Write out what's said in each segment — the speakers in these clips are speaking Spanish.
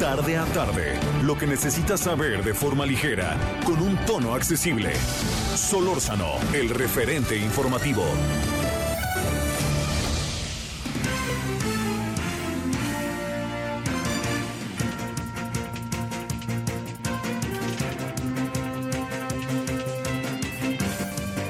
Tarde a tarde, lo que necesitas saber de forma ligera, con un tono accesible. Solórzano, el referente informativo.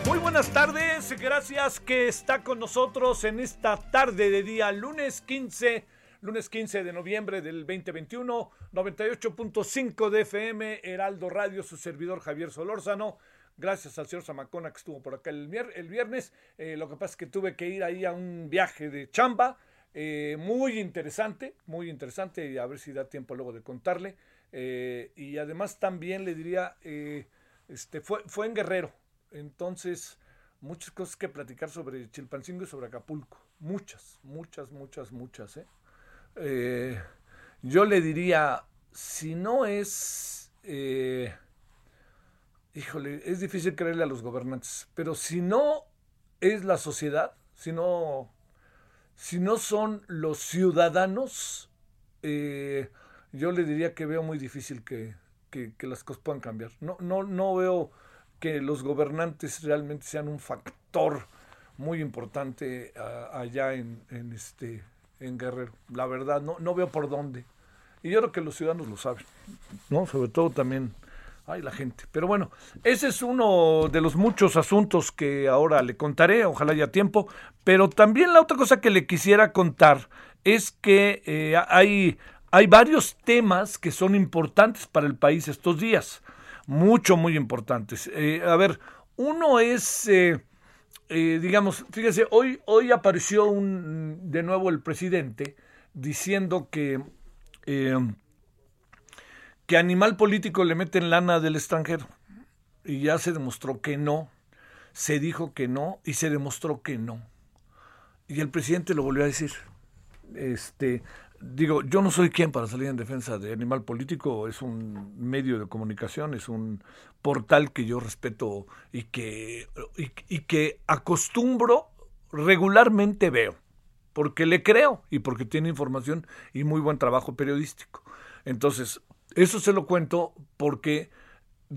Muy buenas tardes, gracias que está con nosotros en esta tarde de día lunes 15, lunes 15 de noviembre del 2021, 98.5 de FM, Heraldo Radio, su servidor Javier Solórzano. Gracias al señor Zamacona que estuvo por acá el, viernes. Eh, lo que pasa es que tuve que ir ahí a un viaje de chamba, eh, muy interesante, muy interesante, y a ver si da tiempo luego de contarle. Eh, y además también le diría, este, fue, fue en Guerrero, entonces, muchas cosas que platicar sobre Chilpancingo y sobre Acapulco. Muchas, muchas, muchas, muchas. ¿eh? Eh, yo le diría, si no es... eh, híjole, es difícil creerle a los gobernantes, pero si no es la sociedad, si no, si no son los ciudadanos, eh, yo le diría que veo muy difícil que, que- que las cosas puedan cambiar. No, no, no veo que los gobernantes realmente sean un factor muy importante ah, allá en, en este en Guerrero. La verdad, no, no veo por dónde. Y yo creo que los ciudadanos lo saben, ¿no? Sobre todo también ay, la gente. Pero bueno, ese es uno de los muchos asuntos que ahora le contaré, ojalá haya tiempo. Pero también la otra cosa que le quisiera contar es que eh, hay, hay varios temas que son importantes para el país estos días. Mucho, muy importantes. Eh, a ver, uno es... eh, eh, digamos, fíjese, hoy, hoy apareció un, de nuevo el presidente diciendo que, eh, que animal político le meten lana del extranjero. Y ya se demostró que no, se dijo que no y se demostró que no. Y el presidente lo volvió a decir. Este, digo, yo no soy quien para salir en defensa de animal político, es un medio de comunicación, es un portal que yo respeto y que, y, que acostumbro regularmente veo, porque le creo y porque tiene información y muy buen trabajo periodístico. Entonces, eso se lo cuento porque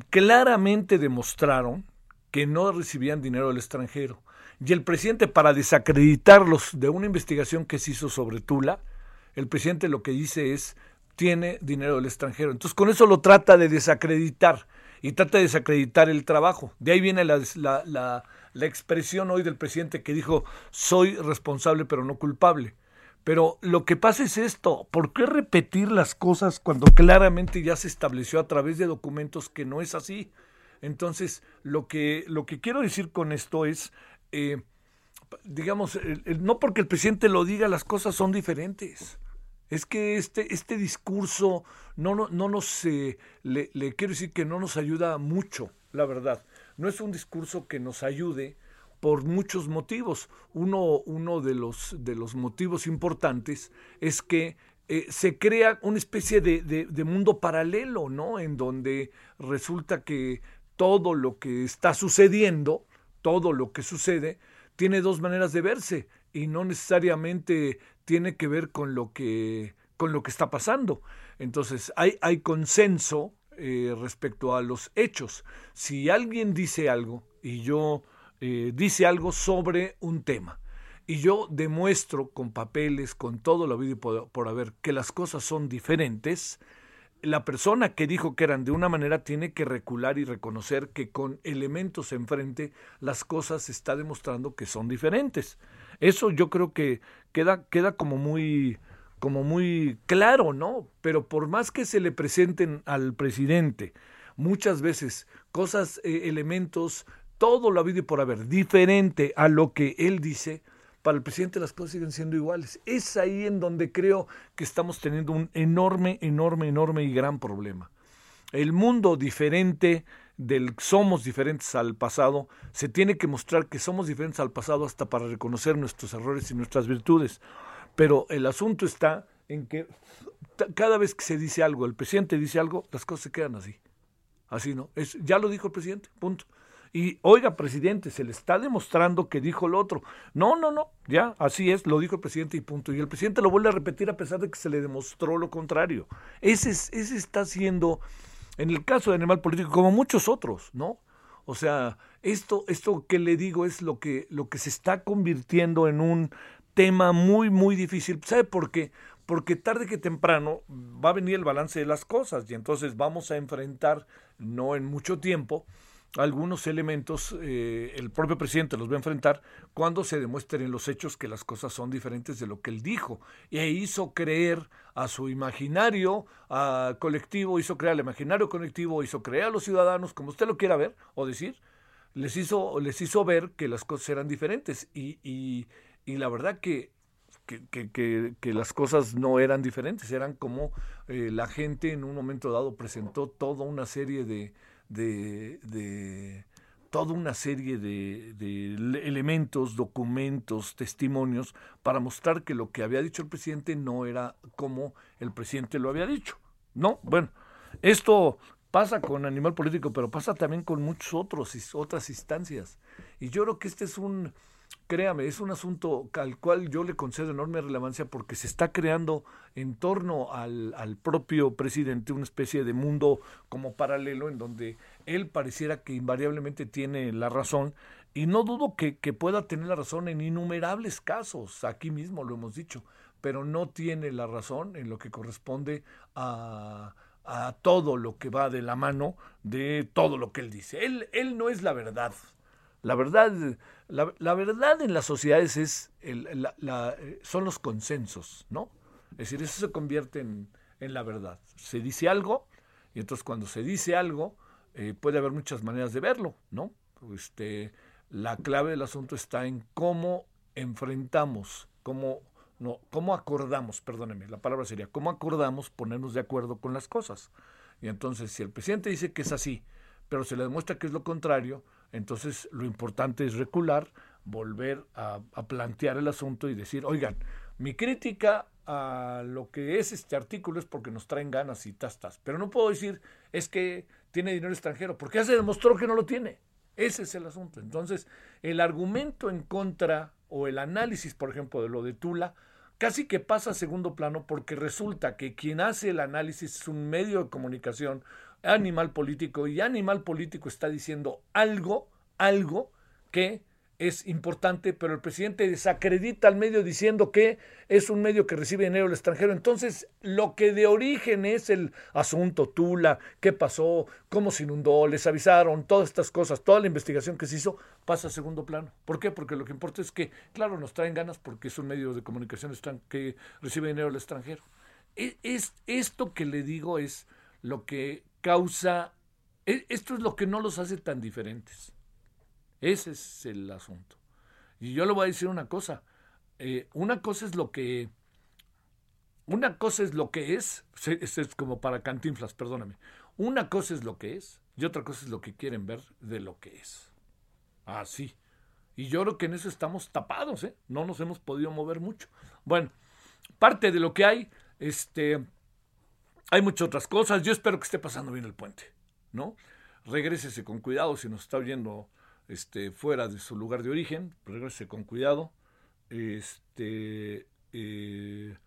claramente demostraron que no recibían dinero del extranjero. Y el presidente, para desacreditarlos de una investigación que se hizo sobre Tula, el presidente lo que dice es, tiene dinero del extranjero. Entonces con eso lo trata de desacreditar y trata de desacreditar el trabajo. De ahí viene la, la, la, expresión hoy del presidente que dijo, soy responsable pero no culpable. Pero lo que pasa es esto, ¿por qué repetir las cosas cuando claramente ya se estableció a través de documentos que no es así? Entonces, lo que, lo que quiero decir con esto es, eh, digamos, no porque el presidente lo diga, las cosas son diferentes. Es que este, este discurso no, no, no nos, eh, le, quiero decir que no nos ayuda mucho, la verdad. No es un discurso que nos ayude por muchos motivos. Uno, uno de, los, de los motivos importantes es que eh, se crea una especie de- de mundo paralelo, ¿no? En donde resulta que todo lo que está sucediendo, todo lo que sucede, tiene dos maneras de verse y no necesariamente tiene que ver con lo que, con lo que está pasando. Entonces, hay, hay consenso eh, respecto a los hechos. Si alguien dice algo y yo eh, dice algo sobre un tema y yo demuestro con papeles, con todo lo habido por haber, que las cosas son diferentes, la persona que dijo que eran de una manera tiene que recular y reconocer que con elementos enfrente las cosas se está demostrando que son diferentes. Eso yo creo que queda, queda como muy como muy claro, ¿no? Pero por más que se le presenten al presidente muchas veces cosas, eh, elementos, todo lo habido y por haber, diferente a lo que él dice, para el presidente las cosas siguen siendo iguales. Es ahí en donde creo que estamos teniendo un enorme, enorme, enorme y gran problema. El mundo diferente del somos diferentes al pasado, se tiene que mostrar que somos diferentes al pasado hasta para reconocer nuestros errores y nuestras virtudes. Pero el asunto está en que cada vez que se dice algo, el presidente dice algo, las cosas se quedan así. Así no. Es, ya lo dijo el presidente, punto. Y oiga, presidente, se le está demostrando que dijo lo otro. No, no, no, ya, así es, lo dijo el presidente y punto. Y el presidente lo vuelve a repetir a pesar de que se le demostró lo contrario. Ese, ese está siendo en el caso de Animal Político, como muchos otros, ¿no? O sea, esto, esto que le digo es lo que, lo que se está convirtiendo en un tema muy, muy difícil. ¿Sabe por qué? Porque tarde que temprano va a venir el balance de las cosas y entonces vamos a enfrentar, no en mucho tiempo, algunos elementos eh, el propio presidente los va a enfrentar cuando se demuestren en los hechos que las cosas son diferentes de lo que él dijo. E hizo creer a su imaginario colectivo, hizo creer al imaginario colectivo, hizo creer a los ciudadanos, como usted lo quiera ver o decir, les hizo, les hizo ver que las cosas eran diferentes. Y, y, la verdad que que, que, que, las cosas no eran diferentes, eran como eh, la gente en un momento dado presentó toda una serie de, de, de toda una serie de, de, elementos, documentos, testimonios para mostrar que lo que había dicho el presidente no era como el presidente lo había dicho. No, bueno, esto pasa con Animal Político, pero pasa también con otros otras instancias. Y yo creo que este es un créame, es un asunto al cual yo le concedo enorme relevancia porque se está creando en torno al, al, propio presidente una especie de mundo como paralelo en donde él pareciera que invariablemente tiene la razón y no dudo que, que pueda tener la razón en innumerables casos, aquí mismo lo hemos dicho, pero no tiene la razón en lo que corresponde a a todo lo que va de la mano de todo lo que él dice. Él, él no es la verdad, la verdad, la, verdad en las sociedades es la, son los consensos, ¿no? Es decir, eso se convierte en, la verdad. Se dice algo, y entonces cuando se dice algo, eh, puede haber muchas maneras de verlo, ¿no? Este, la clave del asunto está en cómo enfrentamos, cómo, no, cómo acordamos, perdóneme, la palabra sería, cómo acordamos ponernos de acuerdo con las cosas. Y entonces, si el presidente dice que es así, pero se le demuestra que es lo contrario, entonces, lo importante es recular, volver a, plantear el asunto y decir, oigan, mi crítica a lo que es este artículo es porque nos traen ganas y tastas. Pero no puedo decir, es que tiene dinero extranjero, porque ya se demostró que no lo tiene. Ese es el asunto. Entonces, el argumento en contra o el análisis, por ejemplo, de lo de Tula, casi que pasa a segundo plano porque resulta que quien hace el análisis es un medio de comunicación Animal Político y Animal Político está diciendo algo, algo que es importante, pero el presidente desacredita al medio diciendo que es un medio que recibe dinero del extranjero. Entonces, lo que de origen es el asunto Tula, qué pasó, cómo se inundó, les avisaron, todas estas cosas, toda la investigación que se hizo, pasa a segundo plano. ¿Por qué? Porque lo que importa es que, claro, nos traen ganas porque es un medio de comunicación que recibe dinero del extranjero. E, es, esto que le digo es lo que causa, e, esto es lo que no los hace tan diferentes. Ese es el asunto. Y yo le voy a decir una cosa, eh, una cosa es lo que, una cosa es lo que es, es como para cantinflas, perdóname, una cosa es lo que es y otra cosa es lo que quieren ver de lo que es. Así. y yo creo que en eso estamos tapados, ¿eh? No nos hemos podido mover mucho. Bueno, parte de lo que hay, este, hay muchas otras cosas. Yo espero que esté pasando bien el puente, ¿no? Regrésese con cuidado si nos está oyendo este, fuera de su lugar de origen. Regrese con cuidado. Este, eh,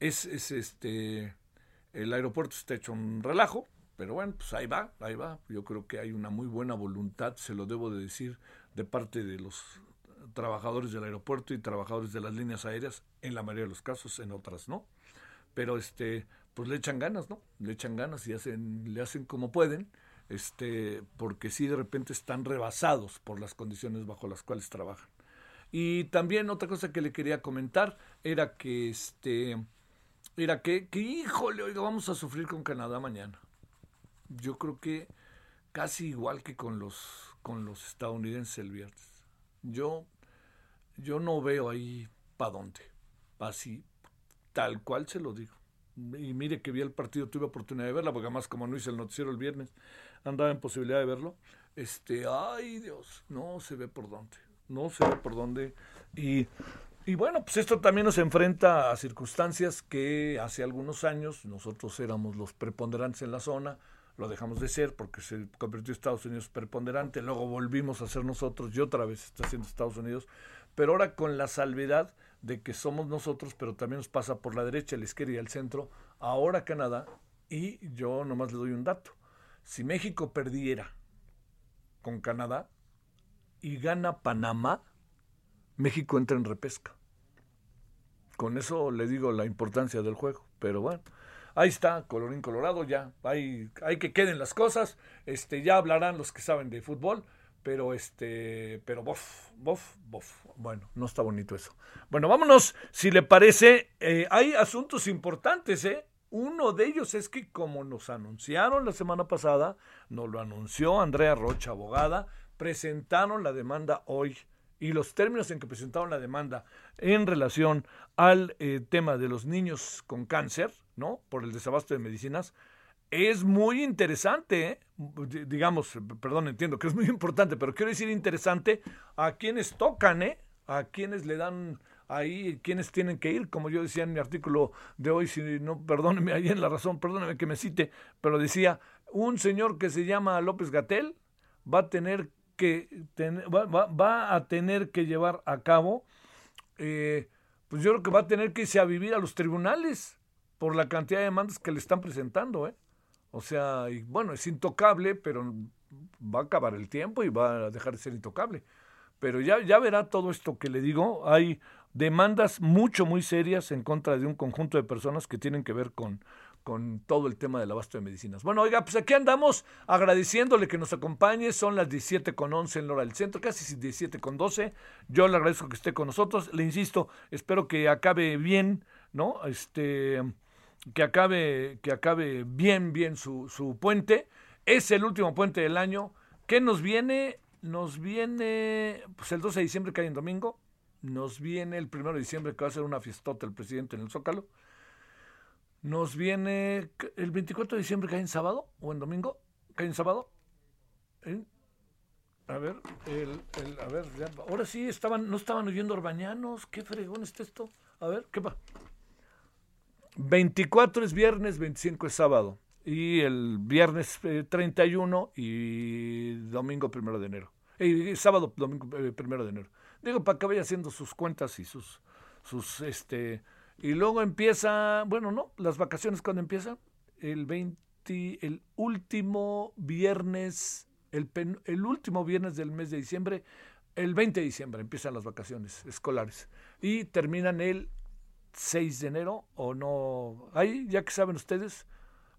es, es, este, el aeropuerto está hecho un relajo, pero bueno, pues ahí va, ahí va. Yo creo que hay una muy buena voluntad, se lo debo de decir, de parte de los trabajadores del aeropuerto y trabajadores de las líneas aéreas, en la mayoría de los casos, en otras no. Pero este, pues le echan ganas, ¿no? Le echan ganas y le hacen como pueden, este, porque sí de repente están rebasados por las condiciones bajo las cuales trabajan. Y también otra cosa que le quería comentar era que este era que, que híjole, oiga, vamos a sufrir con Canadá mañana. Yo creo que casi igual que con los con los estadounidenses el viernes. Yo yo no veo ahí para dónde. Así, tal cual se lo digo. Y mire que vi el partido, tuve oportunidad de verla, porque además como no hice el noticiero el viernes, andaba en posibilidad de verlo. Este, ay Dios, no se ve por dónde, no se ve por dónde. Y, y bueno, pues esto también nos enfrenta a circunstancias que hace algunos años nosotros éramos los preponderantes en la zona, lo dejamos de ser porque se convirtió Estados Unidos preponderante, luego volvimos a ser nosotros y otra vez está siendo Estados Unidos, pero ahora con la salvedad de que somos nosotros, pero también nos pasa por la derecha, la izquierda y el centro, ahora Canadá, y yo nomás le doy un dato. Si México perdiera con Canadá y gana Panamá, México entra en repesca. Con eso le digo la importancia del juego, pero bueno ahí está, colorín colorado, ya, hay, hay que queden las cosas, este, ya hablarán los que saben de fútbol, pero este, pero bof, bof, bof, bueno, no está bonito eso. Bueno, vámonos, si le parece, eh, hay asuntos importantes, ¿eh? Uno de ellos es que como nos anunciaron la semana pasada, nos lo anunció Andrea Rocha, abogada, presentaron la demanda hoy y los términos en que presentaron la demanda en relación al eh, tema de los niños con cáncer, ¿no? Por el desabasto de medicinas, es muy interesante, ¿eh? digamos, perdón, entiendo que es muy importante, pero quiero decir interesante a quienes tocan, ¿eh? A quienes le dan ahí, quienes tienen que ir, como yo decía en mi artículo de hoy, si no, perdóneme ahí en la razón, perdóneme que me cite, pero decía, un señor que se llama López Gatel va a tener que va, a tener que llevar a cabo, eh, pues yo creo que va a tener que irse a vivir a los tribunales por la cantidad de demandas que le están presentando, ¿eh? O sea, y bueno, es intocable, pero va a acabar el tiempo y va a dejar de ser intocable. Pero ya, ya verá todo esto que le digo. Hay demandas mucho, muy serias en contra de un conjunto de personas que tienen que ver con, con todo el tema del abasto de medicinas. Bueno, oiga, pues aquí andamos agradeciéndole que nos acompañe. Son las 17 con 11 en hora del centro, casi 17 con 12. Yo le agradezco que esté con nosotros. Le insisto, espero que acabe bien, ¿no? Este, que acabe, que acabe bien, bien su, su puente. Es el último puente del año. ¿Qué nos viene? Nos viene, pues el 12 de diciembre que hay en domingo. Nos viene el 1 de diciembre que va a ser una fiestota el presidente en el Zócalo nos viene el 24 de diciembre, cae en sábado o en domingo, cae en sábado. A ver, el, a ver, ahora sí estaban, no estaban oyendo orbañanos, qué fregón está esto. A ver, ¿qué va? 24 es viernes, 25 es sábado. Y el viernes 31 eh, y domingo primero de enero. Y sábado, domingo eh, primero de enero. Digo, para que vaya haciendo sus cuentas y sus, sus, este, y luego empieza, bueno, no, las vacaciones cuando empiezan, el 20, el último viernes, el, el último viernes del mes de diciembre, el 20 de diciembre empiezan las vacaciones escolares y terminan el 6 de enero o no. Ahí, ya que saben ustedes,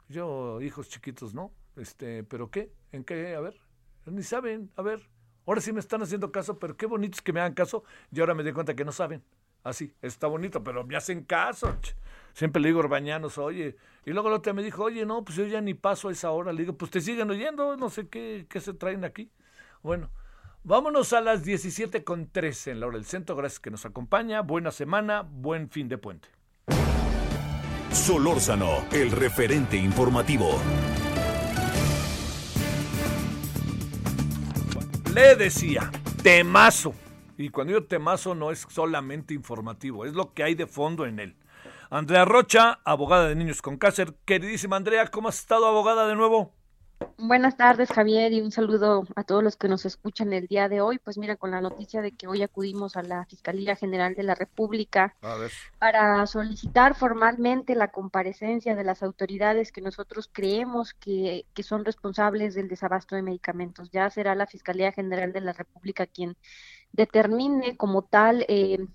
yo, hijos chiquitos, ¿no? Este, ¿pero qué? ¿En qué? A ver, ni saben, a ver. Ahora sí me están haciendo caso, pero qué bonito es que me hagan caso y ahora me doy cuenta que no saben. Así, está bonito, pero me hacen caso. Siempre le digo Orbañanos, oye. Y luego el otro me dijo, oye, no, pues yo ya ni paso a esa hora. Le digo, pues te siguen oyendo, no sé qué, qué se traen aquí. Bueno, vámonos a las 17 con 13 en la hora del centro. Gracias que nos acompaña. Buena semana, buen fin de puente. Solórzano, el referente informativo. Le decía, temazo y cuando digo temazo no es solamente informativo, es lo que hay de fondo en él. Andrea Rocha, abogada de niños con cáncer. Queridísima Andrea, ¿cómo has estado abogada de nuevo? Buenas tardes, Javier, y un saludo a todos los que nos escuchan el día de hoy. Pues mira, con la noticia de que hoy acudimos a la Fiscalía General de la República para solicitar formalmente la comparecencia de las autoridades que nosotros creemos que, que son responsables del desabasto de medicamentos. Ya será la Fiscalía General de la República quien determine como tal eh,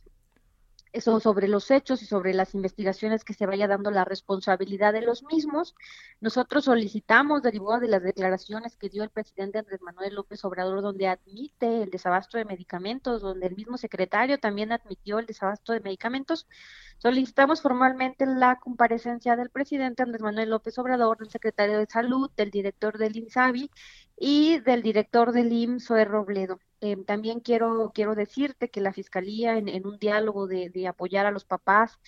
eso sobre los hechos y sobre las investigaciones que se vaya dando la responsabilidad de los mismos. Nosotros solicitamos, derivado de las declaraciones que dio el presidente Andrés Manuel López Obrador, donde admite el desabasto de medicamentos, donde el mismo secretario también admitió el desabasto de medicamentos, solicitamos formalmente la comparecencia del presidente Andrés Manuel López Obrador, del secretario de Salud, del director del INSABI y del director del IMSS, Robledo eh, también quiero, quiero decirte que la Fiscalía en, un diálogo de, apoyar a los papás,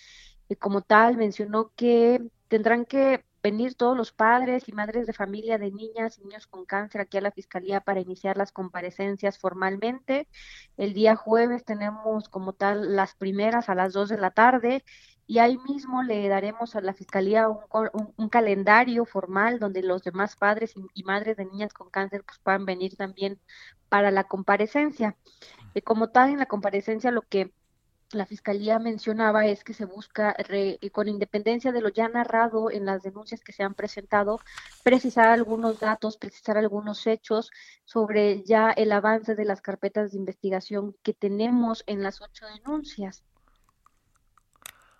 eh, como tal, mencionó que tendrán que venir todos los padres y madres de familia de niñas y niños con cáncer aquí a la Fiscalía para iniciar las comparecencias formalmente. El día jueves tenemos como tal las primeras a las 2 de la tarde y ahí mismo le daremos a la Fiscalía un, calendario formal donde los demás padres y, madres de niñas con cáncer pues puedan venir también para la comparecencia. Eh, como tal, en la comparecencia lo que la Fiscalía mencionaba es que se busca, con independencia de lo ya narrado en las denuncias que se han presentado, precisar algunos datos, precisar algunos hechos sobre ya el avance de las carpetas de investigación que tenemos en las ocho denuncias.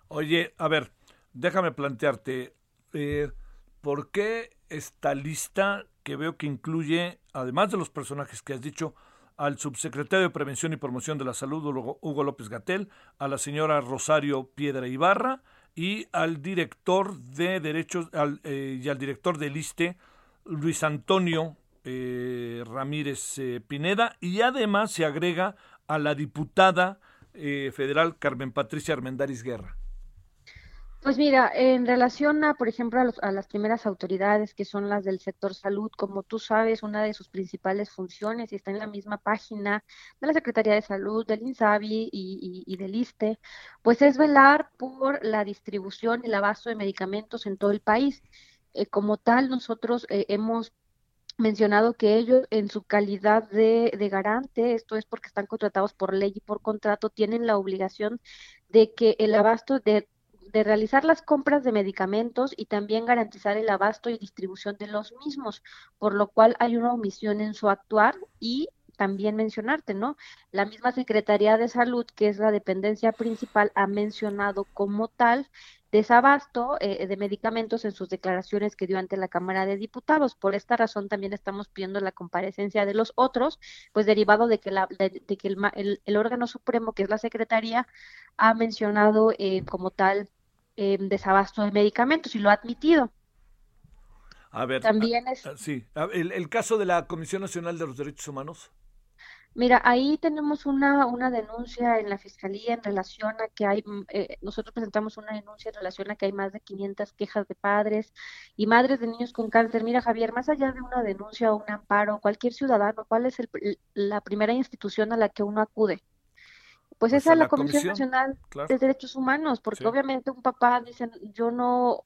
Oye, a ver, déjame plantearte, eh, ¿por qué esta lista que veo que incluye, además de los personajes que has dicho, al subsecretario de Prevención y Promoción de la Salud, Hugo López Gatel, a la señora Rosario Piedra Ibarra y al director de Derechos eh, y al director del ISTE, Luis Antonio eh, Ramírez eh, Pineda, y además se agrega a la diputada federal Carmen Patricia Armendáriz Guerra. Pues mira, en relación a, por ejemplo, a, las primeras autoridades que son las del sector salud, como tú sabes, una de sus principales funciones y está en la misma página de la Secretaría de Salud, del INSABI y, del ISTE, pues es velar por la distribución y el abasto de medicamentos en todo el país. Eh, como tal, nosotros eh, hemos mencionado que ellos en su calidad de, de, garante, esto es porque están contratados por ley y por contrato, tienen la obligación de que el abasto de de realizar las compras de medicamentos y también garantizar el abasto y distribución de los mismos, por lo cual hay una omisión en su actuar y también mencionarte, ¿no? La misma Secretaría de Salud, que es la dependencia principal, ha mencionado como tal desabasto eh, de medicamentos en sus declaraciones que dio ante la Cámara de Diputados. Por esta razón también estamos pidiendo la comparecencia de los otros, pues derivado de que, la, el, el, órgano supremo, que es la Secretaría, ha mencionado eh, como tal desabasto de medicamentos y lo ha admitido. A ver, también es... sí, el, el, caso de la Comisión Nacional de los Derechos Humanos. Mira, ahí tenemos una, una denuncia en la Fiscalía en relación a que hay, mm, eh, nosotros presentamos una denuncia en relación a que hay más de 500 quejas de padres y madres de niños con cáncer. Mira, Javier, más allá de una denuncia o un amparo, cualquier ciudadano, ¿cuál es el, la primera institución a la que uno acude? Pues, esa es la, Comisión, Nacional de Derechos Humanos, porque obviamente un papá dice, yo no,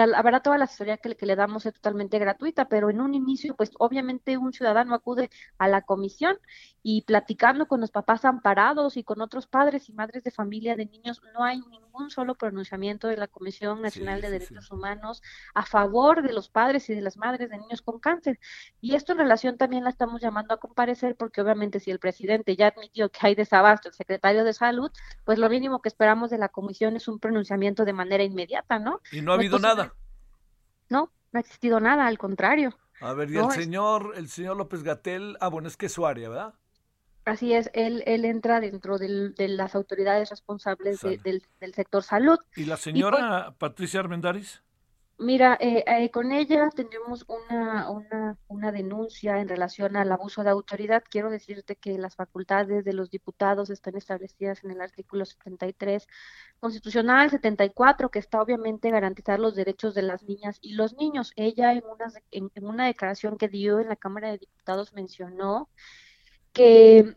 habrá toda la asesoría que, que, le damos es totalmente gratuita, pero en un inicio, pues obviamente un ciudadano acude a la comisión y platicando con los papás amparados y con otros padres y madres de familia de niños, no hay ningún solo pronunciamiento de la Comisión Nacional de Derechos Humanos a favor de los padres y de las madres de niños con cáncer. Y esto en relación también la estamos llamando a comparecer, porque obviamente si el presidente ya admitió que hay desabasto, el secretario de Salud, pues lo mínimo que esperamos de la comisión es un pronunciamiento de manera inmediata, ¿no? Y no ha habido nada. No, no ha existido nada, al contrario. A ver, y el señor, el señor López Gatel, ah, bueno, es que es su área, ¿verdad? Así es, él, él entra dentro de las autoridades responsables del, sector salud. ¿Y la señora pues Patricia Armendáriz? Mira, eh, eh, con ella tenemos una, una, una, denuncia en relación al abuso de autoridad. Quiero decirte que las facultades de los diputados están establecidas en el artículo 73 constitucional 74, que está obviamente garantizar los derechos de las niñas y los niños. Ella en una, en una declaración que dio en la Cámara de Diputados mencionó que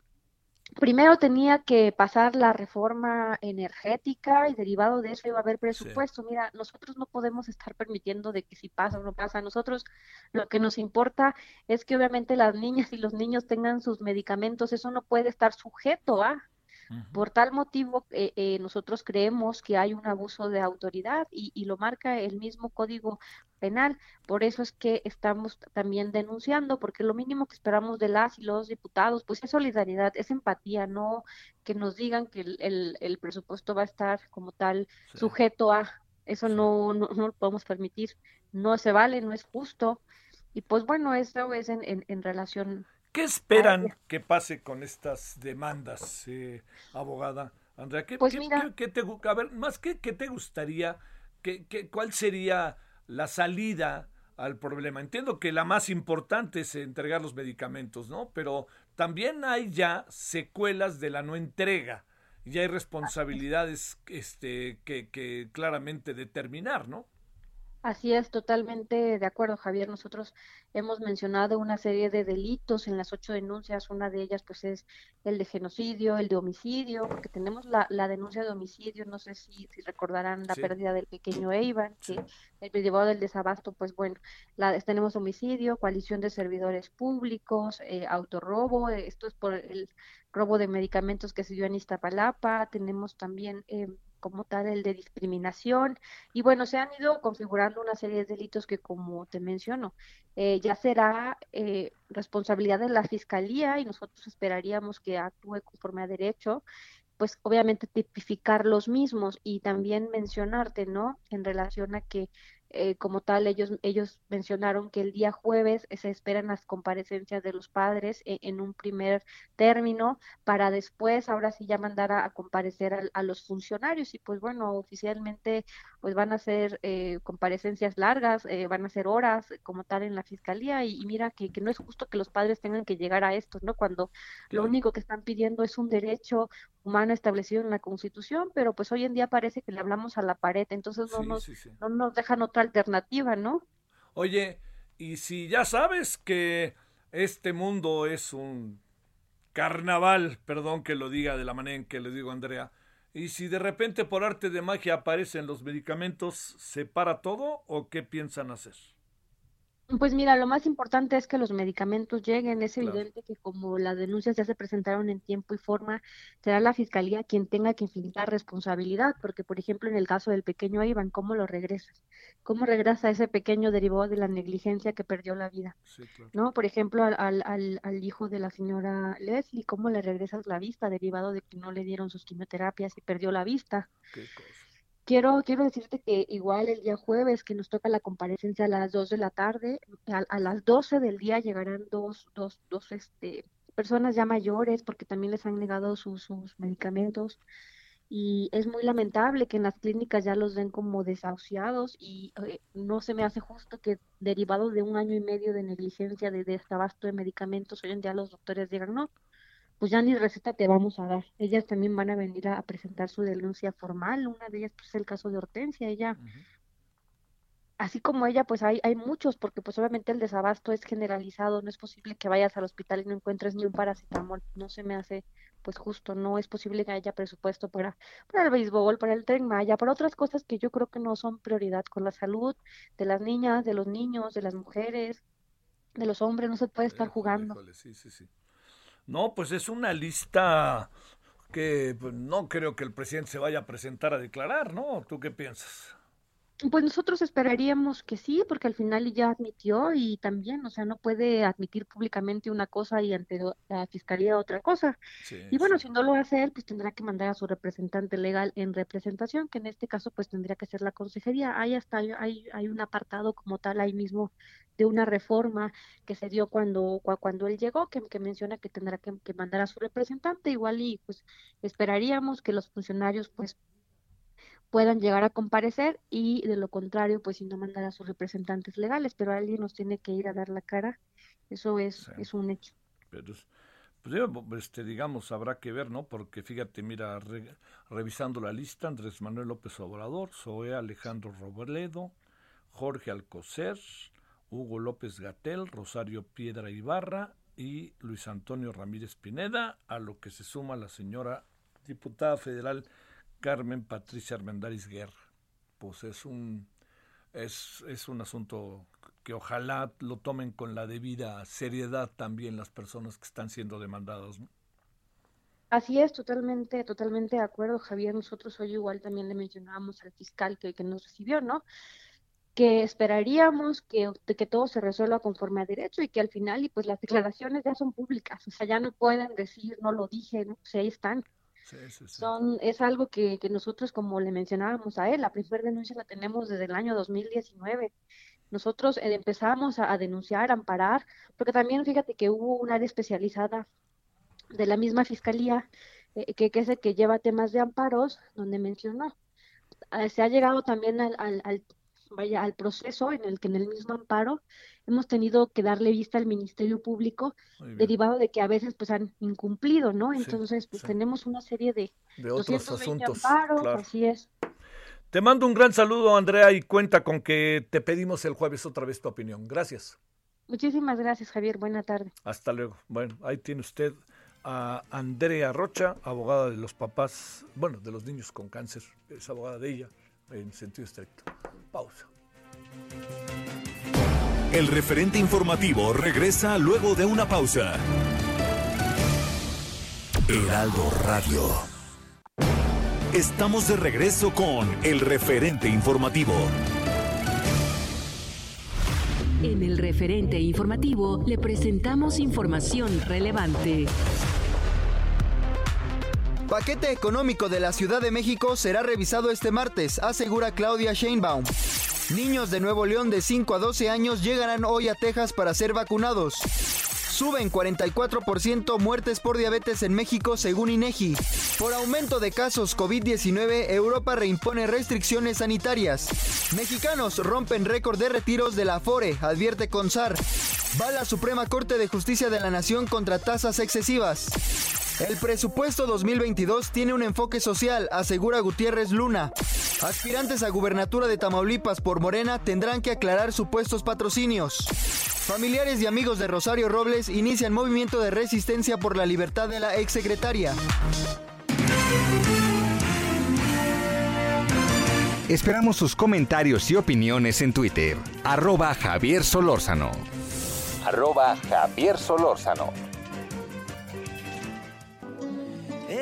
primero tenía que pasar la reforma energética y derivado de eso iba a haber presupuesto. Mira, nosotros no podemos estar permitiendo de que si pasa o no pasa. Nosotros lo que nos importa es que obviamente las niñas y los niños tengan sus medicamentos. Eso no puede estar sujeto a por tal motivo, eh, eh, nosotros creemos que hay un abuso de autoridad y, lo marca el mismo código penal. Por eso es que estamos también denunciando, porque lo mínimo que esperamos de las y los diputados, pues es solidaridad, es empatía, no que nos digan que el, el, presupuesto va a estar como tal sujeto a. Eso no, no, no, lo podemos permitir. No se vale, no es justo. Y pues bueno, eso es en, en, en relación ¿Qué esperan que pase con estas demandas, eh, abogada? Andrea, ¿qué, pues te, a ver, más que qué te gustaría, qué, cuál sería la salida al problema? Entiendo que la más importante es entregar los medicamentos, ¿no? Pero, también hay ya secuelas de la no entrega. Y hay responsabilidades este, que, que claramente determinar, ¿no? Así es, totalmente de acuerdo, Javier. Nosotros hemos mencionado una serie de delitos en las ocho denuncias. Una de ellas, pues, es el de genocidio, el de homicidio, porque tenemos la, la denuncia de homicidio. No sé si, si recordarán la pérdida del pequeño Eivan, que el llevado del desabasto, pues, bueno, la, tenemos homicidio, coalición de servidores públicos, eh, autorrobo. esto es por el robo de medicamentos que se dio en Iztapalapa. Tenemos también eh, como tal el de discriminación y bueno, se han ido configurando una serie de delitos que como te menciono, eh, ya será eh, responsabilidad de la Fiscalía y nosotros esperaríamos que actúe conforme a derecho pues obviamente tipificar los mismos y también mencionarte, ¿no? En relación a que eh, como tal, ellos, ellos mencionaron que el día jueves se esperan las comparecencias de los padres e, en, un primer término para después, ahora sí ya mandar a, comparecer a, los funcionarios. Y pues bueno, oficialmente pues van a ser eh, comparecencias largas, eh, van a ser horas como tal en la fiscalía. Y, mira que, que, no es justo que los padres tengan que llegar a esto, ¿no? Cuando lo único que están pidiendo es un derecho humano establecido en la Constitución, pero pues hoy en día parece que le hablamos a la pared, entonces no, nos, no nos dejan otra alternativa, ¿no? Oye, y si ya sabes que este mundo es un carnaval, perdón que lo diga de la manera en que le digo Andrea, y si de repente por arte de magia aparecen los medicamentos, ¿se para todo o qué piensan hacer? Pues mira, lo más importante es que los medicamentos lleguen. Es evidente que como las denuncias ya se presentaron en tiempo y forma, será la fiscalía quien tenga que infligir responsabilidad, porque por ejemplo en el caso del pequeño Iván, ¿cómo lo regresas? ¿Cómo regresa ese pequeño derivado de la negligencia que perdió la vida? ¿No? Por ejemplo, al, al, al, hijo de la señora Leslie, ¿cómo le regresas la vista derivado de que no le dieron sus quimioterapias y perdió la vista? ¿Qué Quiero, quiero decirte que igual el día jueves que nos toca la comparecencia a las 2 de la tarde, a, las 12 del día llegarán dos, dos, dos este, personas ya mayores porque también les han negado sus, sus medicamentos. Y es muy lamentable que en las clínicas ya los den como desahuciados y eh, no se me hace justo que derivado de un año y medio de negligencia de desabasto de medicamentos, hoy en día los doctores digan no, pues ya ni receta te vamos a dar. Ellas también van a venir a, presentar su denuncia formal. Una de ellas pues, es el caso de Hortensia. Ella, así como ella, pues hay, hay muchos, porque pues obviamente el desabasto es generalizado. No es posible que vayas al hospital y no encuentres ni un paracetamol. No se me hace pues justo, no es posible que haya presupuesto para, para el béisbol, para el tren Maya, para otras cosas que yo creo que no son prioridad con la salud de las niñas, de los niños, de las mujeres, de los hombres, no se puede estar jugando. sí, sí, sí. No, pues es una lista que pues, no creo que el presidente se vaya a presentar a declarar, ¿no? ¿Tú qué piensas? Pues nosotros esperaríamos que sí, porque al final ya admitió y también, o sea, no puede admitir públicamente una cosa y ante la fiscalía otra cosa. y bueno, si no lo hace él, pues tendrá que mandar a su representante legal en representación, que en este caso pues tendría que ser la consejería. Ahí hasta hay, hay un apartado como tal ahí mismo de una reforma que se dio cuando, cuando él llegó, que, que menciona que tendrá que, que mandar a su representante, igual y pues esperaríamos que los funcionarios pues puedan llegar a comparecer y de lo contrario, pues si no mandar a sus representantes legales, pero alguien nos tiene que ir a dar la cara, eso es, es un hecho. Pero, pues, este, digamos, habrá que ver, ¿no? Porque fíjate, mira, revisando la lista, Andrés Manuel López Obrador, Zoe Alejandro Robledo, Jorge Alcocer, Hugo López Gatel, Rosario Piedra Ibarra y Luis Antonio Ramírez Pineda, a lo que se suma la señora diputada federal Carmen Patricia Armendáriz Guerra. Pues es un, es, es un asunto que ojalá lo tomen con la debida seriedad también las personas que están siendo demandadas. Así es, totalmente, totalmente de acuerdo, Javier. Nosotros hoy igual también le mencionábamos al fiscal que, que nos recibió, ¿no? que esperaríamos que, que todo se resuelva conforme a derecho y que al final, y pues las declaraciones ya son públicas, o sea, ya no pueden decir, no lo dije, ¿no? o sea, ahí están. Son, es algo que, que, nosotros, como le mencionábamos a él, la primera denuncia la tenemos desde el año 2019. Nosotros eh, empezamos a, denunciar, amparar, porque también fíjate que hubo un área especializada de la misma fiscalía, eh, que, que, es el que lleva temas de amparos, donde mencionó. Ah, se ha llegado también al, al, vaya al proceso en el que en el mismo amparo hemos tenido que darle vista al Ministerio Público derivado de que a veces pues han incumplido, ¿no? Entonces pues tenemos una serie de, de otros asuntos, amparos, así es. Te mando un gran saludo, Andrea, y cuenta con que te pedimos el jueves otra vez tu opinión. Gracias. Muchísimas gracias, Javier. Buena tarde. Hasta luego. Bueno, ahí tiene usted a Andrea Rocha, abogada de los papás, bueno, de los niños con cáncer. Es abogada de ella en sentido estricto. Pausa. El referente informativo regresa luego de una pausa. Heraldo Radio. Estamos de regreso con el referente informativo. En el referente informativo le presentamos información relevante. Paquete económico de la Ciudad de México será revisado este martes, asegura Claudia Sheinbaum. Niños de Nuevo León de 5 a 12 años llegarán hoy a Texas para ser vacunados. Suben 44% muertes por diabetes en México según INEGI. Por aumento de casos COVID-19, Europa reimpone restricciones sanitarias. Mexicanos rompen récord de retiros de la Afore, advierte CONSAR. Va la Suprema Corte de Justicia de la Nación contra tasas excesivas. El presupuesto 2022 tiene un enfoque social, asegura Gutiérrez Luna. Aspirantes a gubernatura de Tamaulipas por Morena tendrán que aclarar supuestos patrocinios. Familiares y amigos de Rosario Robles inician movimiento de resistencia por la libertad de la exsecretaria. Esperamos sus comentarios y opiniones en Twitter. Arroba Javier Solórzano. Arroba Javier Solórzano.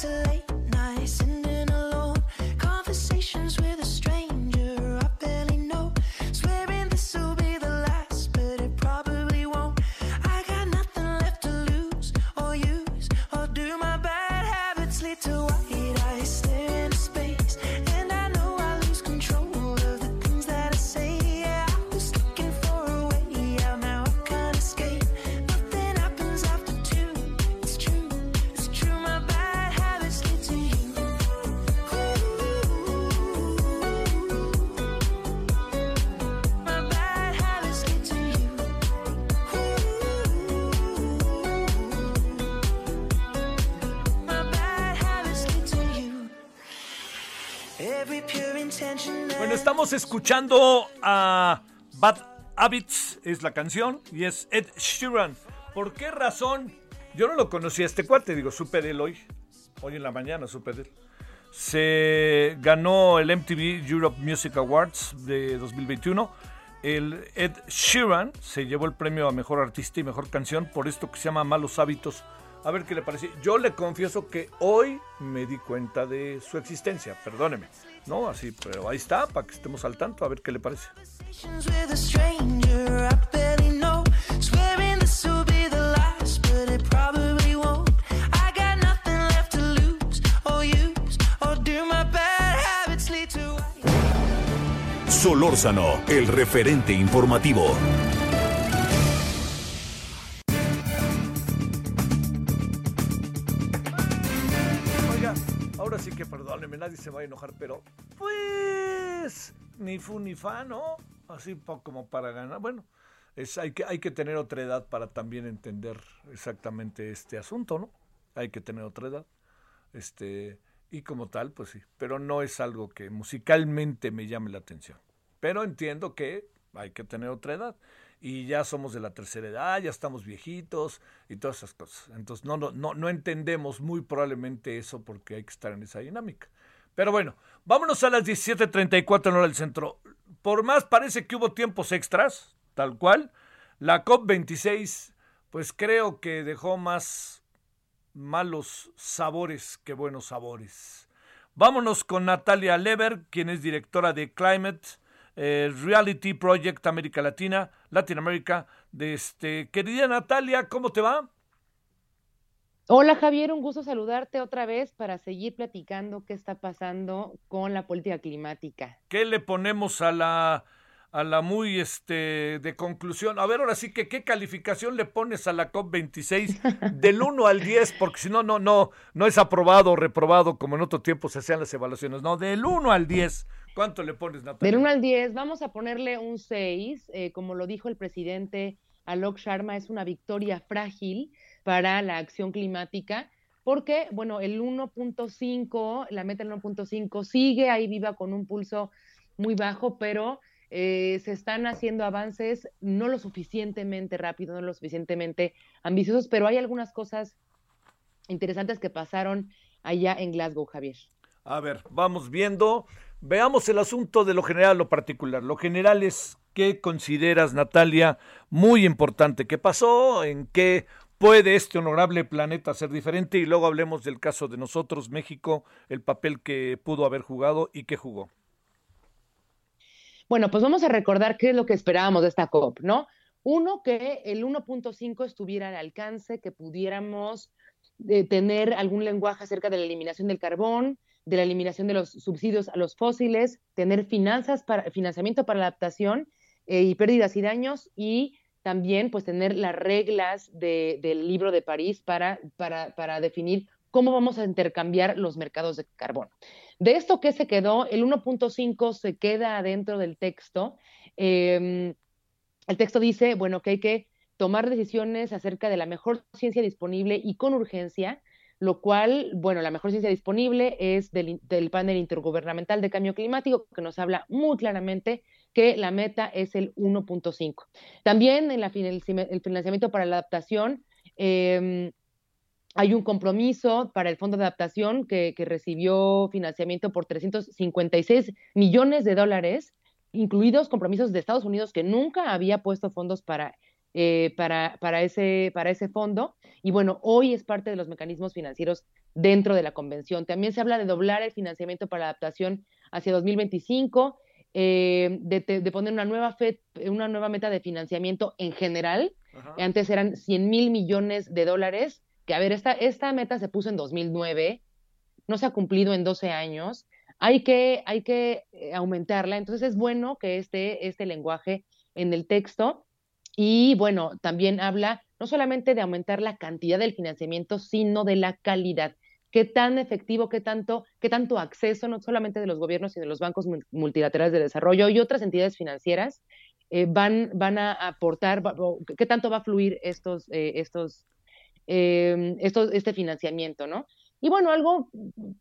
too late escuchando a Bad Habits, es la canción, y es Ed Sheeran. ¿Por qué razón? Yo no lo conocía este cuate, digo, supe de él hoy. Hoy en la mañana supe de él. Se ganó el MTV Europe Music Awards de 2021. El Ed Sheeran se llevó el premio a Mejor Artista y Mejor Canción por esto que se llama Malos Hábitos. A ver qué le parece. Yo le confieso que hoy me di cuenta de su existencia, perdóneme. No, así, pero ahí está, para que estemos al tanto, a ver qué le parece. Conversations with a stranger ni fu ni fa, ¿no? Así como para ganar. Bueno, es, hay, que, hay que tener otra edad para también entender exactamente este asunto, ¿no? Hay que tener otra edad. Este, Y como tal, pues sí, pero no es algo que musicalmente me llame la atención. Pero entiendo que hay que tener otra edad. Y ya somos de la tercera edad, ya estamos viejitos y todas esas cosas. Entonces no, no, no, no entendemos muy probablemente eso porque hay que estar en esa dinámica. Pero bueno, vámonos a las 17.34 en hora del centro. Por más parece que hubo tiempos extras, tal cual. La COP26, pues creo que dejó más malos sabores que buenos sabores. Vámonos con Natalia Lever, quien es directora de Climate eh, Reality Project América Latina, Latinoamérica. De este, querida Natalia, ¿cómo te va? Hola Javier, un gusto saludarte otra vez para seguir platicando qué está pasando con la política climática. ¿Qué le ponemos a la a la muy este de conclusión? A ver, ahora sí que qué calificación le pones a la COP26 del 1 al 10, porque si no no no no es aprobado o reprobado como en otro tiempo se hacían las evaluaciones. No, del 1 al 10. ¿Cuánto le pones, Natalia? Del 1 al 10, vamos a ponerle un 6, eh, como lo dijo el presidente Alok Sharma, es una victoria frágil para la acción climática, porque, bueno, el 1.5, la meta del 1.5 sigue ahí viva con un pulso muy bajo, pero eh, se están haciendo avances no lo suficientemente rápido, no lo suficientemente ambiciosos, pero hay algunas cosas interesantes que pasaron allá en Glasgow, Javier. A ver, vamos viendo, veamos el asunto de lo general lo particular. Lo general es qué consideras, Natalia, muy importante. ¿Qué pasó? ¿En qué ¿Puede este honorable planeta ser diferente? Y luego hablemos del caso de nosotros, México, el papel que pudo haber jugado y que jugó. Bueno, pues vamos a recordar qué es lo que esperábamos de esta COP, ¿no? Uno, que el 1.5 estuviera al alcance, que pudiéramos eh, tener algún lenguaje acerca de la eliminación del carbón, de la eliminación de los subsidios a los fósiles, tener finanzas para, financiamiento para la adaptación eh, y pérdidas y daños y también pues tener las reglas del libro de París para, para, definir cómo vamos a intercambiar los mercados de carbón. De esto que se quedó, el 1.5 se queda dentro del texto. Em, el texto dice, bueno, que hay que tomar decisiones acerca de la mejor ciencia disponible y con urgencia, lo cual, bueno, la mejor ciencia disponible es del, panel intergubernamental de cambio climático, que nos habla muy claramente que la meta es el 1.5. También en la, el financiamiento para la adaptación, em, hay un compromiso para el Fondo de Adaptación que, recibió financiamiento por 356 millones de dólares, incluidos compromisos de Estados Unidos que nunca había puesto fondos para, eh, para, para, ese, para ese fondo. Y bueno, hoy es parte de los mecanismos financieros dentro de la convención. También se habla de doblar el financiamiento para la adaptación hacia 2025 eh, de, poner una nueva, una nueva meta de financiamiento en general. Antes eran 100 mil millones de dólares, que a ver, esta, esta meta se puso en 2009, no se ha cumplido en 12 años, hay que, hay que eh, aumentarla, entonces es bueno que esté este lenguaje en el texto y bueno, también habla no solamente de aumentar la cantidad del financiamiento, sino de la calidad qué tan efectivo, qué tanto, qué tanto acceso, no solamente de los gobiernos, sino de los bancos multilaterales de desarrollo y otras entidades financieras, eh, van, van a aportar, qué tanto va a fluir estos, eh, estos, em, estos, este financiamiento, ¿no? Y bueno, algo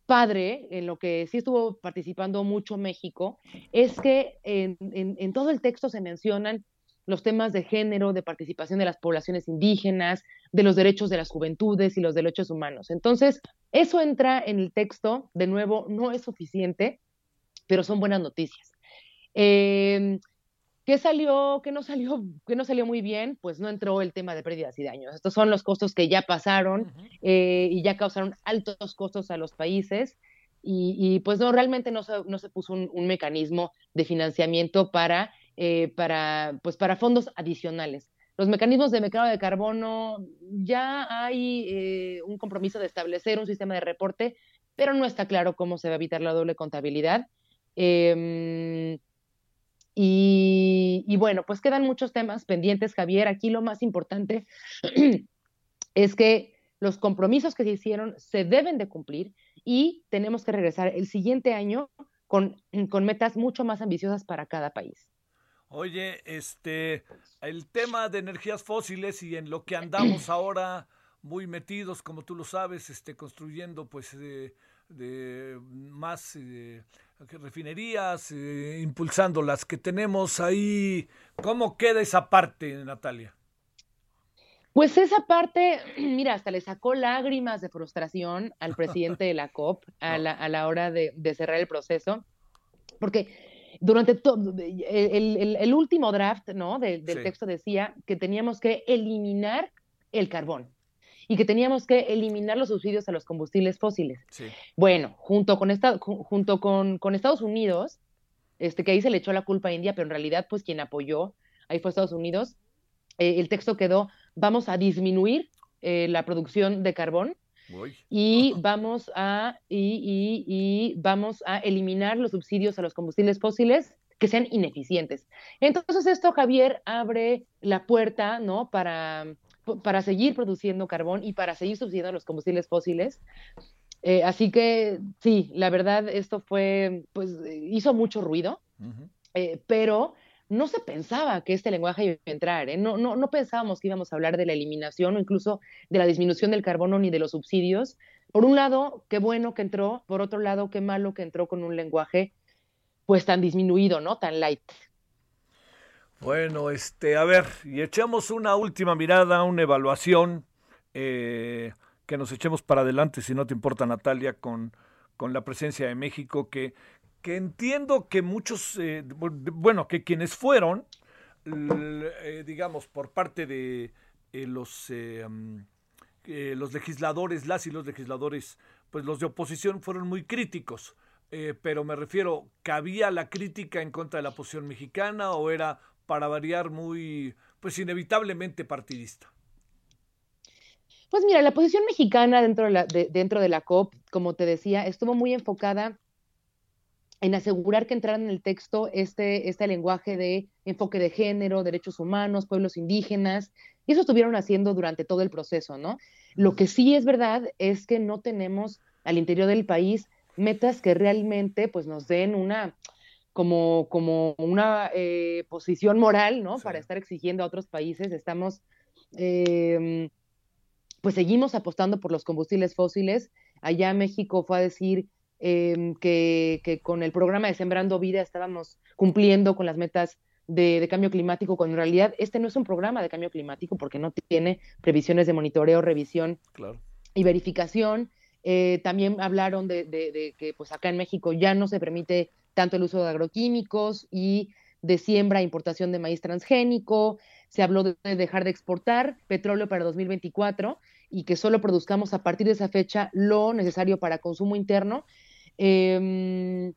padre, en lo que sí estuvo participando mucho México, es que en, en todo el texto se mencionan los temas de género, de participación de las poblaciones indígenas, de los derechos de las juventudes y los derechos humanos. Entonces, eso entra en el texto, de nuevo, no es suficiente, pero son buenas noticias. Eh, ¿Qué salió, qué no salió, qué no salió muy bien? Pues no entró el tema de pérdidas y daños. Estos son los costos que ya pasaron eh, y ya causaron altos costos a los países. Y, pues no, realmente no se, no se puso un, mecanismo de financiamiento para eh, para, pues para fondos adicionales. Los mecanismos de mercado de carbono, ya hay eh, un compromiso de establecer un sistema de reporte, pero no está claro cómo se va a evitar la doble contabilidad. Em, y, y, bueno, pues quedan muchos temas pendientes, Javier. Aquí lo más importante es que los compromisos que se hicieron se deben de cumplir y tenemos que regresar el siguiente año con, con metas mucho más ambiciosas para cada país. Oye, este, el tema de energías fósiles y en lo que andamos ahora, muy metidos, como tú lo sabes, este, construyendo pues de más eh, refinerías, eh, impulsando las que tenemos ahí. ¿Cómo queda esa parte, Natalia? Pues esa parte, mira, hasta le sacó lágrimas de frustración al presidente de la COP a, la, a la hora de, cerrar el proceso, porque durante todo el, el, último draft ¿no? del texto decía que teníamos que eliminar el carbón y que teníamos que eliminar los subsidios a los combustibles fósiles. Bueno, junto con, esta, junto con, con, Estados Unidos, este, que ahí se le echó la culpa a India, pero en realidad, pues quien apoyó, ahí fue Estados Unidos, eh, el texto quedó, vamos a disminuir eh, la producción de carbón y vamos a y, y, vamos a eliminar los subsidios a los combustibles fósiles que sean ineficientes. Entonces esto, Javier, abre la puerta, ¿no? Para para seguir produciendo carbón y para seguir subsidiando los combustibles fósiles. Eh, así que sí, la verdad, esto fue, pues hizo mucho ruido, eh, pero no se pensaba que este lenguaje iba a entrar, ¿eh? no, no, no pensábamos que íbamos a hablar de la eliminación o incluso de la disminución del carbono ni de los subsidios. Por un lado, qué bueno que entró, por otro lado, qué malo que entró con un lenguaje pues tan disminuido, ¿no? Tan light. Bueno, este, a ver, y echamos una última mirada, una evaluación eh, que nos echemos para adelante, si no te importa, Natalia, con, con la presencia de México, que, que entiendo que muchos, eh, bueno, que quienes fueron, eh, digamos, por parte de los, los legisladores, las y los legisladores, pues los de oposición fueron muy críticos. pero me refiero, ¿cabía la crítica en contra de la posición mexicana o era para variar muy, pues inevitablemente partidista? Pues mira, la posición mexicana dentro de dentro de la COP, como te decía, estuvo muy enfocada en asegurar que entrara en el texto este, este lenguaje de enfoque de género, derechos humanos, pueblos indígenas, y eso estuvieron haciendo durante todo el proceso, ¿no? Lo que sí es verdad es que no tenemos al interior del país metas que realmente pues nos den una, como, como una eh, posición moral, ¿no? Para estar exigiendo a otros países. Estamos, em, pues seguimos apostando por los combustibles fósiles. Allá México fue a decir em, que, que, con el programa de Sembrando Vida estábamos cumpliendo con las metas de, cambio climático, cuando en realidad este no es un programa de cambio climático porque no tiene previsiones de monitoreo, revisión y verificación. Eh, también hablaron de, de, que pues acá en México ya no se permite tanto el uso de agroquímicos y de siembra e importación de maíz transgénico. Se habló de dejar de exportar petróleo para 2024 y que solo produzcamos a partir de esa fecha lo necesario para consumo interno. Em,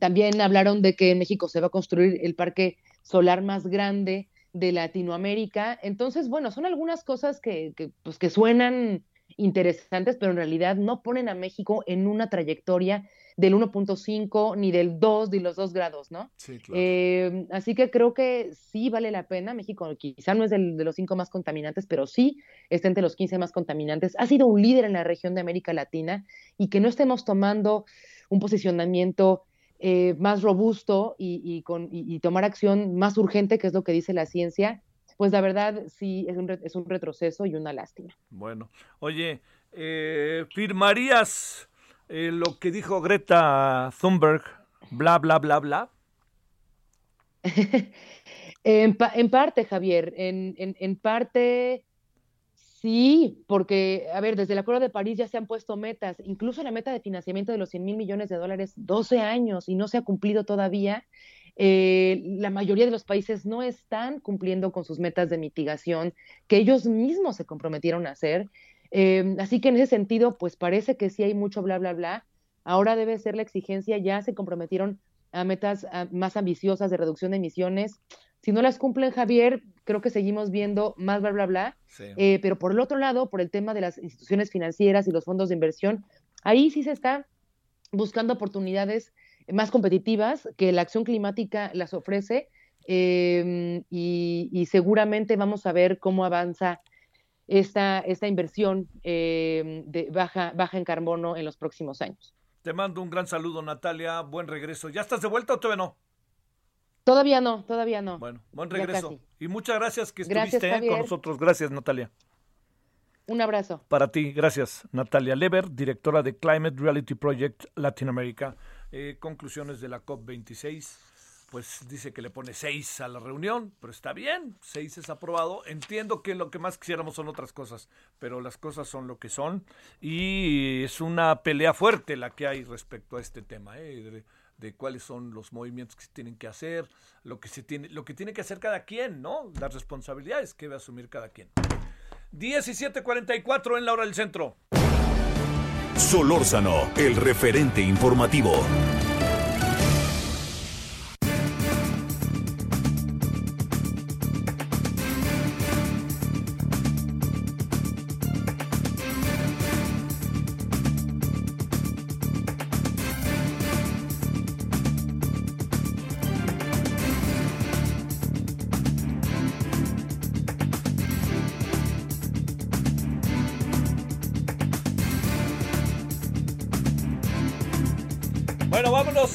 también hablaron de que en México se va a construir el parque solar más grande de Latinoamérica. Entonces, bueno, son algunas cosas que, que, pues, que suenan interesantes, pero en realidad no ponen a México en una trayectoria del 1.5 ni del 2 ni los 2 grados, ¿no? Sí, claro. Eh, así que creo que sí vale la pena. México quizá no es del, de los 5 más contaminantes, pero sí está entre los 15 más contaminantes. Ha sido un líder en la región de América Latina y que no estemos tomando un posicionamiento eh, más robusto y, con, y, tomar acción más urgente, que es lo que dice la ciencia, pues la verdad sí es un, es un retroceso y una lástima. Bueno, oye, eh, ¿firmarías eh, lo que dijo Greta Thunberg, bla, bla, bla, bla? en, parte, Javier, en, en, parte sí, porque, a ver, desde el Acuerdo de París ya se han puesto metas, incluso la meta de financiamiento de los 100 mil millones de dólares, 12 años y no se ha cumplido todavía. Eh, la mayoría de los países no están cumpliendo con sus metas de mitigación que ellos mismos se comprometieron a hacer. Em, así que en ese sentido, pues parece que sí hay mucho bla, bla, bla. Ahora debe ser la exigencia, ya se comprometieron a metas más ambiciosas de reducción de emisiones. Si no las cumplen, Javier, creo que seguimos viendo más bla, bla, bla. Eh, pero por el otro lado, por el tema de las instituciones financieras y los fondos de inversión, ahí sí se está buscando oportunidades más competitivas que la acción climática las ofrece em, y, seguramente vamos a ver cómo avanza esta, esta inversión eh, de baja, baja en carbono en los próximos años. Te mando un gran saludo, Natalia. Buen regreso. ¿Ya estás de vuelta o todavía no? Todavía no, todavía no. Bueno, buen regreso. Y muchas gracias que estuviste eh, con nosotros. Gracias, Natalia. Un abrazo. Para ti, gracias. Natalia Lever, directora de Climate Reality Project Latinoamérica. Eh, conclusiones de la COP26 pues dice que le pone seis a la reunión, pero está bien, seis es aprobado. Entiendo que lo que más quisiéramos son otras cosas, pero las cosas son lo que son y es una pelea fuerte la que hay respecto a este tema, ¿eh? de, cuáles son los movimientos que se tienen que hacer, lo que se tiene, lo que tiene que hacer cada quien, ¿no? Las responsabilidades que debe asumir cada quien. 17:44 en la hora del centro. Solórzano, el referente informativo.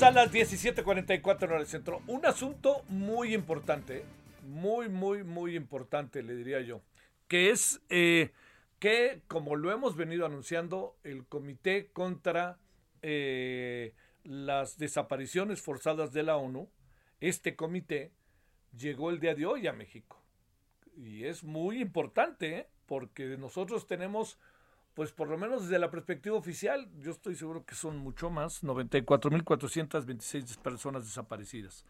A las 17:44 en el centro. Un asunto muy importante, muy, muy, muy importante, le diría yo, que es eh, que, como lo hemos venido anunciando, el Comité contra eh, las Desapariciones Forzadas de la ONU, este comité llegó el día de hoy a México. Y es muy importante, ¿eh? porque nosotros tenemos pues por lo menos desde la perspectiva oficial, yo estoy seguro que son mucho más, 94.426 personas desaparecidas.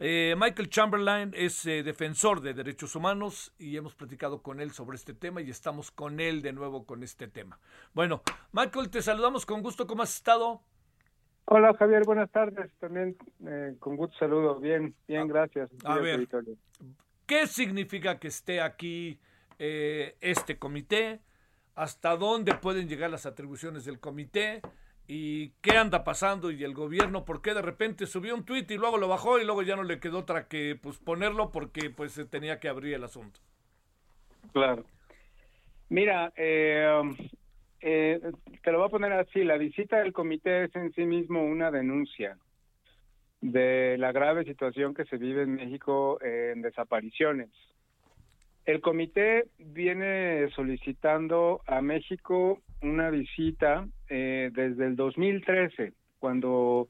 Eh, Michael Chamberlain es eh, defensor de derechos humanos y hemos platicado con él sobre este tema y estamos con él de nuevo con este tema. Bueno, Michael, te saludamos con gusto. ¿Cómo has estado? Hola Javier, buenas tardes. También eh, con gusto saludo. Bien, bien, ah, gracias. A ver, ¿qué significa que esté aquí este comité? Hasta dónde pueden llegar las atribuciones del comité y qué anda pasando y el gobierno, por qué de repente subió un tuit y luego lo bajó y luego ya no le quedó otra que pues ponerlo porque pues se tenía que abrir el asunto. Claro. Mira, eh, eh, te lo voy a poner así, la visita del comité es en sí mismo una denuncia de la grave situación que se vive en México en desapariciones. El comité viene solicitando a México una visita eh, desde el 2013, cuando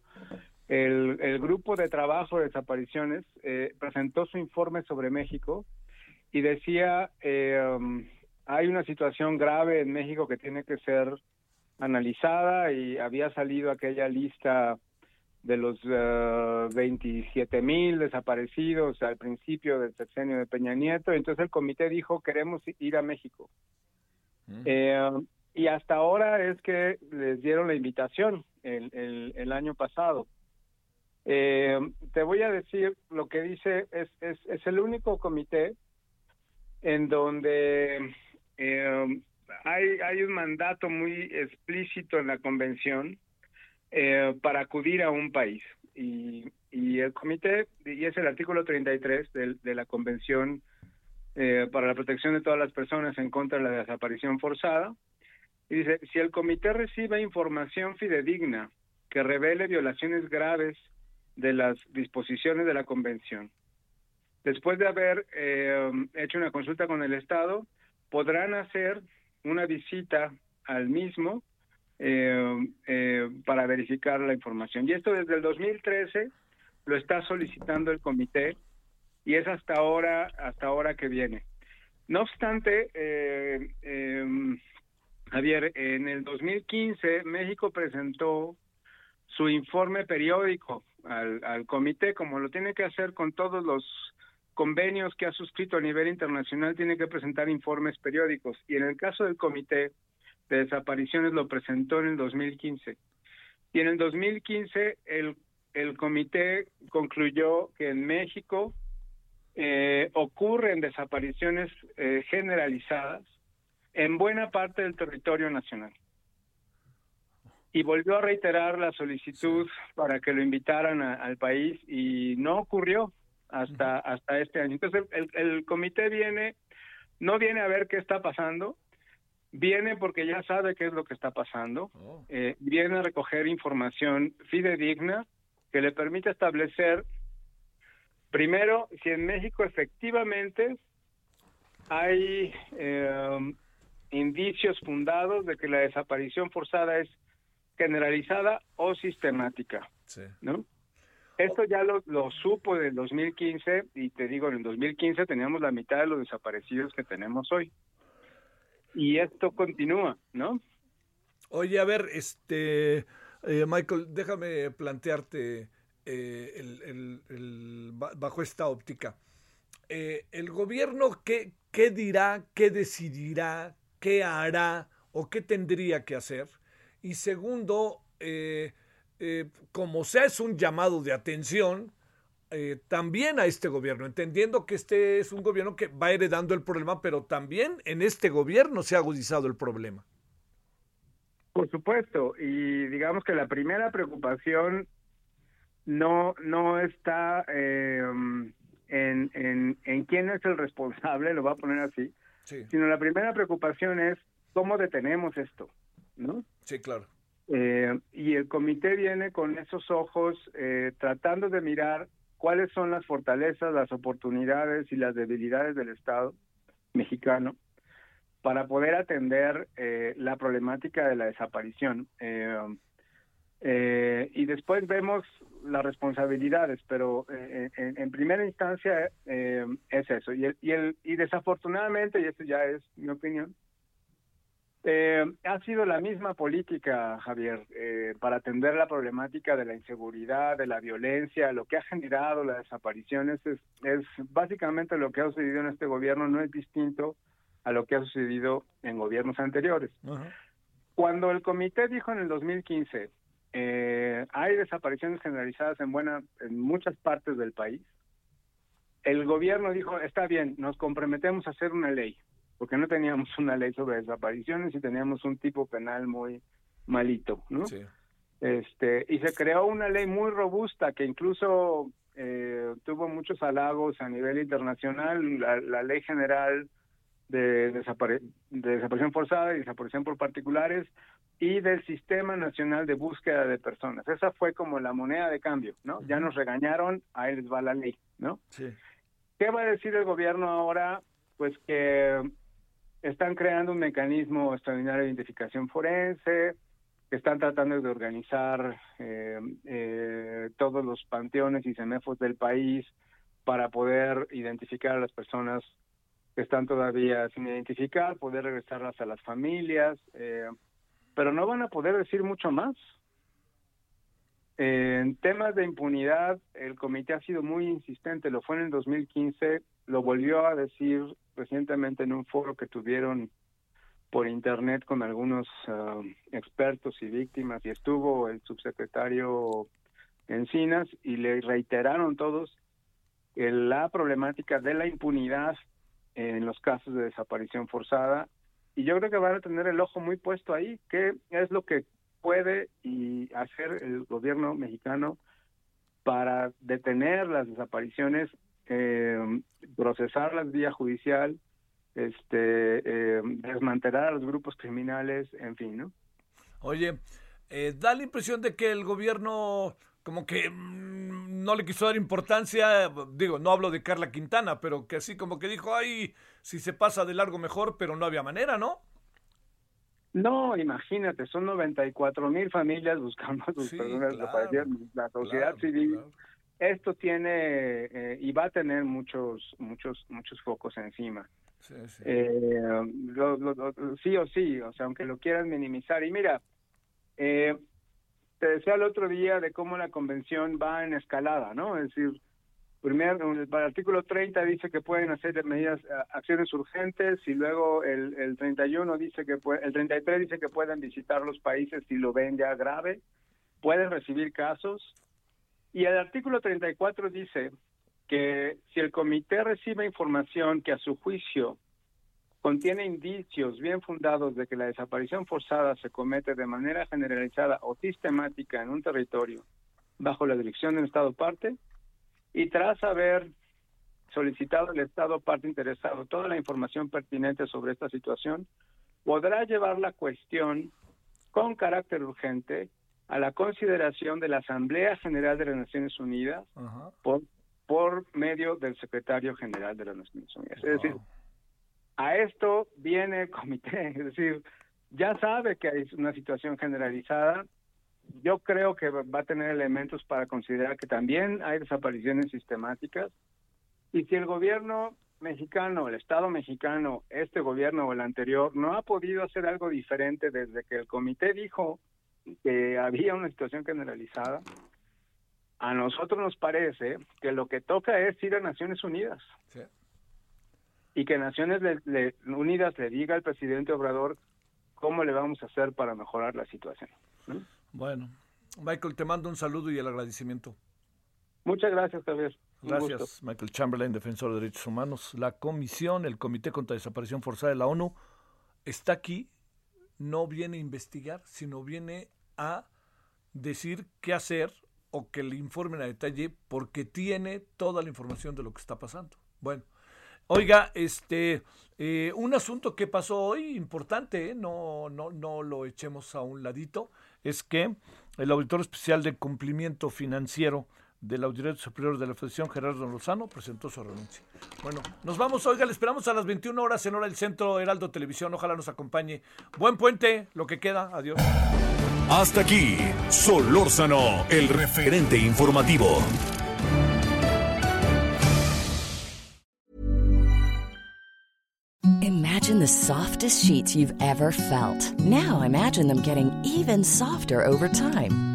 el, grupo de trabajo de desapariciones eh, presentó su informe sobre México y decía, eh, um, hay una situación grave en México que tiene que ser analizada y había salido aquella lista de los 27 eh, mil desaparecidos al principio del sexenio de Peña Nieto. Entonces el comité dijo, queremos ir a México. Mm. Eh, y hasta ahora es que les dieron la invitación el, el, año pasado. Eh, te voy a decir lo que dice, es, es, es el único comité en donde hay, hay un mandato muy explícito en la convención eh, para acudir a un país. Y, el comité, y es el artículo 33 de, de la Convención eh, para la Protección de todas las Personas en contra de la desaparición forzada, y dice, si el comité recibe información fidedigna que revele violaciones graves de las disposiciones de la Convención, después de haber eh, hecho una consulta con el Estado, podrán hacer una visita al mismo eh, eh, para verificar la información. Y esto desde el 2013 lo está solicitando el comité y es hasta ahora, hasta ahora que viene. No obstante, eh, em, Javier, en el 2015 México presentó su informe periódico al comité, como lo tiene que hacer con todos los convenios que ha suscrito a nivel internacional, tiene que presentar informes periódicos. Y en el caso del comité, de desapariciones lo presentó en el 2015. Y en el 2015 el, el comité concluyó que en México eh, ocurren desapariciones eh, generalizadas en buena parte del territorio nacional. Y volvió a reiterar la solicitud para que lo invitaran al país y no ocurrió hasta, hasta este año. Entonces el, el comité viene, no viene a ver qué está pasando, Viene porque ya sabe qué es lo que está pasando. Oh. Eh, viene a recoger información fidedigna que le permite establecer, primero, si en México efectivamente hay eh, indicios fundados de que la desaparición forzada es generalizada o sistemática, ¿no? Esto ya lo, lo supo en el 2015 y te digo, en el 2015 teníamos la mitad de los desaparecidos que tenemos hoy. Y esto continúa, ¿no? Oye, a ver, este, eh, Michael, déjame plantearte eh, el, bajo esta óptica. Eh, ¿El gobierno qué, qué dirá, qué decidirá, qué hará o qué tendría que hacer? Y segundo, como sea es un llamado de atención, también a este gobierno, entendiendo que este es un gobierno que va heredando el problema, pero también en este gobierno se ha agudizado el problema. Por supuesto, y digamos que la primera preocupación no, no está eh, en, en, en, quién es el responsable, lo voy a poner así, sino la primera preocupación es cómo detenemos esto, ¿no? Sí, claro. Eh, y el comité viene con esos ojos eh, tratando de mirar cuáles son las fortalezas, las oportunidades y las debilidades del Estado mexicano para poder atender eh, la problemática de la desaparición. Eh, eh, y después vemos las responsabilidades, pero en, primera instancia es eso. Y, el, y, el, y desafortunadamente, y esto ya es mi opinión, ha sido la misma política, Javier, para atender la problemática de la inseguridad, de la violencia, lo que ha generado las desapariciones, es, es básicamente lo que ha sucedido en este gobierno, no es distinto a lo que ha sucedido en gobiernos anteriores. Cuando el comité dijo en el 2015, eh, hay desapariciones generalizadas en, buena, en muchas partes del país, el gobierno dijo, está bien, nos comprometemos a hacer una ley, porque no teníamos una ley sobre desapariciones y teníamos un tipo penal muy malito, ¿no? Este, y se creó una ley muy robusta que incluso eh, tuvo muchos halagos a nivel internacional, la, la ley general de, desaparición forzada y desaparición por particulares y del Sistema Nacional de Búsqueda de Personas. Esa fue como la moneda de cambio, ¿no? Ya nos regañaron, ahí les va la ley, ¿no? Sí. ¿Qué va a decir el gobierno ahora? Pues que están creando un mecanismo extraordinario de identificación forense, están tratando de organizar eh, eh, todos los panteones y semefos del país para poder identificar a las personas que están todavía sin identificar, poder regresarlas a las familias, eh, pero no van a poder decir mucho más. en temas de impunidad, el comité ha sido muy insistente, lo fue en el 2015, lo volvió a decir recientemente en un foro que tuvieron por internet con algunos ah, expertos y víctimas y estuvo el subsecretario Encinas y le reiteraron todos la problemática de la impunidad en los casos de desaparición forzada. Y yo creo que van a tener el ojo muy puesto ahí, qué es lo que puede y hacer el gobierno mexicano para detener las desapariciones, eh, procesarlas vía judicial, este, eh, desmantelar a los grupos criminales, en fin, ¿no? Oye, eh, da la impresión de que el gobierno como que mm, no le quiso dar importancia, digo, no hablo de Carla Quintana, pero que así como que dijo, ay, si se pasa de largo mejor, pero no había manera, ¿no? No, imagínate, son 94 mil familias buscando a sus personas la sociedad civil. Esto tiene eh, y va a tener muchos, muchos, muchos focos encima. Sí, sí. Eh, sí o sí, o sea, aunque lo quieran minimizar. Y mira, eh, te decía el otro día de cómo la convención va en escalada, ¿no? Es decir, primero, el, artículo 30 dice que pueden hacer medidas, acciones urgentes y luego el, el 31 dice que el 33 dice que pueden visitar los países si lo ven ya grave, pueden recibir casos y el artículo 34 dice que si el comité recibe información que a su juicio contiene indicios bien fundados de que la desaparición forzada se comete de manera generalizada o sistemática en un territorio bajo la dirección del Estado parte y tras haber solicitado al Estado parte interesado toda la información pertinente sobre esta situación, podrá llevar la cuestión con carácter urgente a la consideración de la Asamblea General de las Naciones Unidas por, por medio del Secretario General de las Naciones Unidas. Es decir, A esto viene el comité, es decir, ya sabe que hay una situación generalizada. Yo creo que va a tener elementos para considerar que también hay desapariciones sistemáticas. Y si el gobierno mexicano, el Estado mexicano, este gobierno o el anterior, no ha podido hacer algo diferente desde que el comité dijo que había una situación generalizada, a nosotros nos parece que lo que toca es ir a Naciones Unidas. Y que Naciones Unidas le diga al presidente Obrador cómo le vamos a hacer para mejorar la situación. Bueno, Michael, te mando un saludo y el agradecimiento. Muchas gracias, Javier. Gracias, Michael Chamberlain, defensor de derechos humanos. La comisión, el Comité contra Desaparición Forzada de la ONU, está aquí, no viene a investigar, sino viene a decir qué hacer o que le informen a detalle porque tiene toda la información de lo que está pasando. Bueno, oiga, este, eh, un asunto que pasó hoy importante, ¿eh? no, no, no lo echemos a un ladito, es que el auditor especial de cumplimiento financiero del Auditorio Superior de la Federación, Gerardo Lozano, presentó su renuncia. Bueno, nos vamos, oiga, le esperamos a las 21 horas en hora del Centro Heraldo Televisión, ojalá nos acompañe. Buen puente, lo que queda, adiós. Hasta aquí, Solórzano, el referente informativo. Imagine the softest sheets you've ever felt. Now imagine them getting even softer over time.